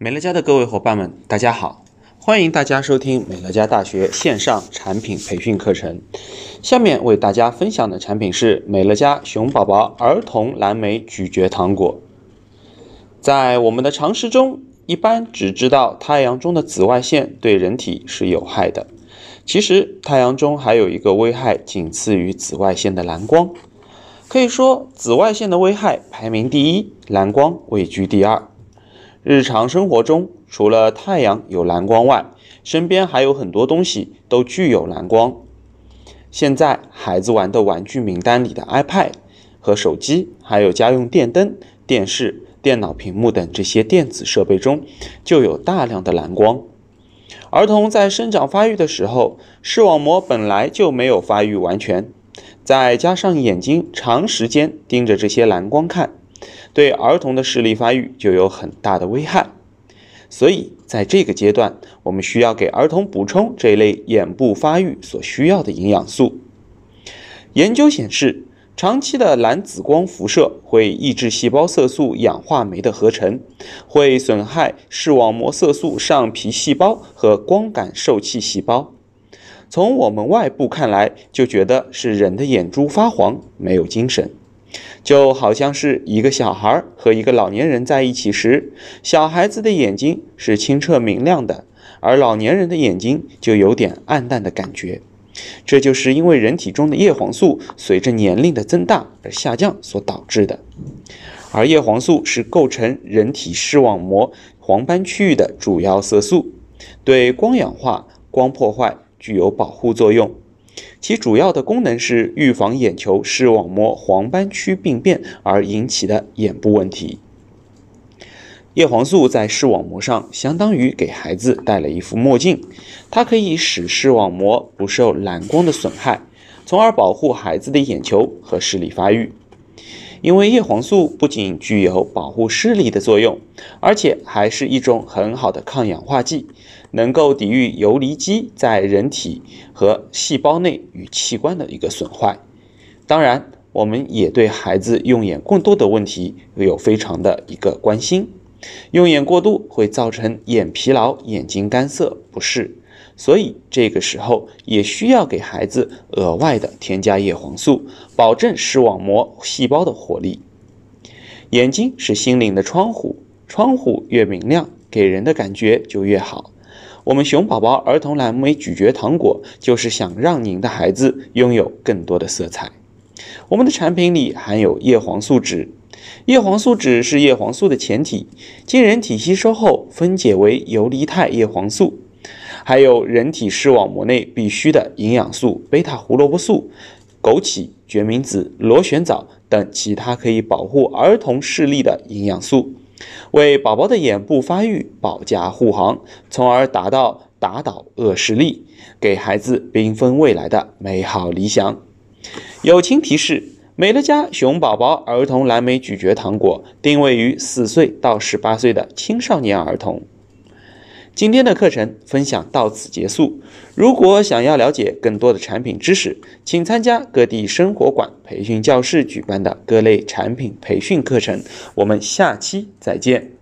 美乐家的各位伙伴们，大家好！欢迎大家收听美乐家大学线上产品培训课程。下面为大家分享的产品是美乐家熊宝宝儿童蓝莓咀嚼糖果。在我们的常识中，一般只知道太阳中的紫外线对人体是有害的。其实，太阳中还有一个危害仅次于紫外线的蓝光。可以说，紫外线的危害排名第一，蓝光位居第二。日常生活中，除了太阳有蓝光外，身边还有很多东西都具有蓝光。现在孩子玩的玩具名单里的 iPad 和手机，还有家用电灯、电视、电脑屏幕等这些电子设备中，就有大量的蓝光。儿童在生长发育的时候，视网膜本来就没有发育完全，再加上眼睛长时间盯着这些蓝光看。对儿童的视力发育就有很大的危害，所以在这个阶段，我们需要给儿童补充这一类眼部发育所需要的营养素。研究显示，长期的蓝紫光辐射会抑制细胞色素氧化酶的合成，会损害视网膜色素上皮细胞和光感受器细胞。从我们外部看来，就觉得是人的眼珠发黄，没有精神。就好像是一个小孩和一个老年人在一起时，小孩子的眼睛是清澈明亮的，而老年人的眼睛就有点暗淡的感觉。这就是因为人体中的叶黄素随着年龄的增大而下降所导致的。而叶黄素是构成人体视网膜黄斑区域的主要色素，对光氧化、光破坏具有保护作用。其主要的功能是预防眼球视网膜黄斑区病变而引起的眼部问题。叶黄素在视网膜上相当于给孩子戴了一副墨镜，它可以使视网膜不受蓝光的损害，从而保护孩子的眼球和视力发育。因为叶黄素不仅具有保护视力的作用，而且还是一种很好的抗氧化剂，能够抵御游离基在人体和细胞内与器官的一个损坏。当然，我们也对孩子用眼过度的问题有非常的一个关心。用眼过度会造成眼疲劳、眼睛干涩不适。所以这个时候也需要给孩子额外的添加叶黄素，保证视网膜细胞的活力。眼睛是心灵的窗户，窗户越明亮，给人的感觉就越好。我们熊宝宝儿童蓝莓咀嚼糖果就是想让您的孩子拥有更多的色彩。我们的产品里含有叶黄素酯，叶黄素酯是叶黄素的前体，经人体吸收后分解为游离态叶黄素。还有人体视网膜内必需的营养素贝塔胡萝卜素、枸杞、决明子、螺旋藻等其他可以保护儿童视力的营养素，为宝宝的眼部发育保驾护航，从而达到打倒恶视力，给孩子缤纷未来的美好理想。友情提示：美乐家熊宝宝儿童蓝莓咀嚼糖果定位于四岁到十八岁的青少年儿童。今天的课程分享到此结束。如果想要了解更多的产品知识，请参加各地生活馆培训教室举办的各类产品培训课程。我们下期再见。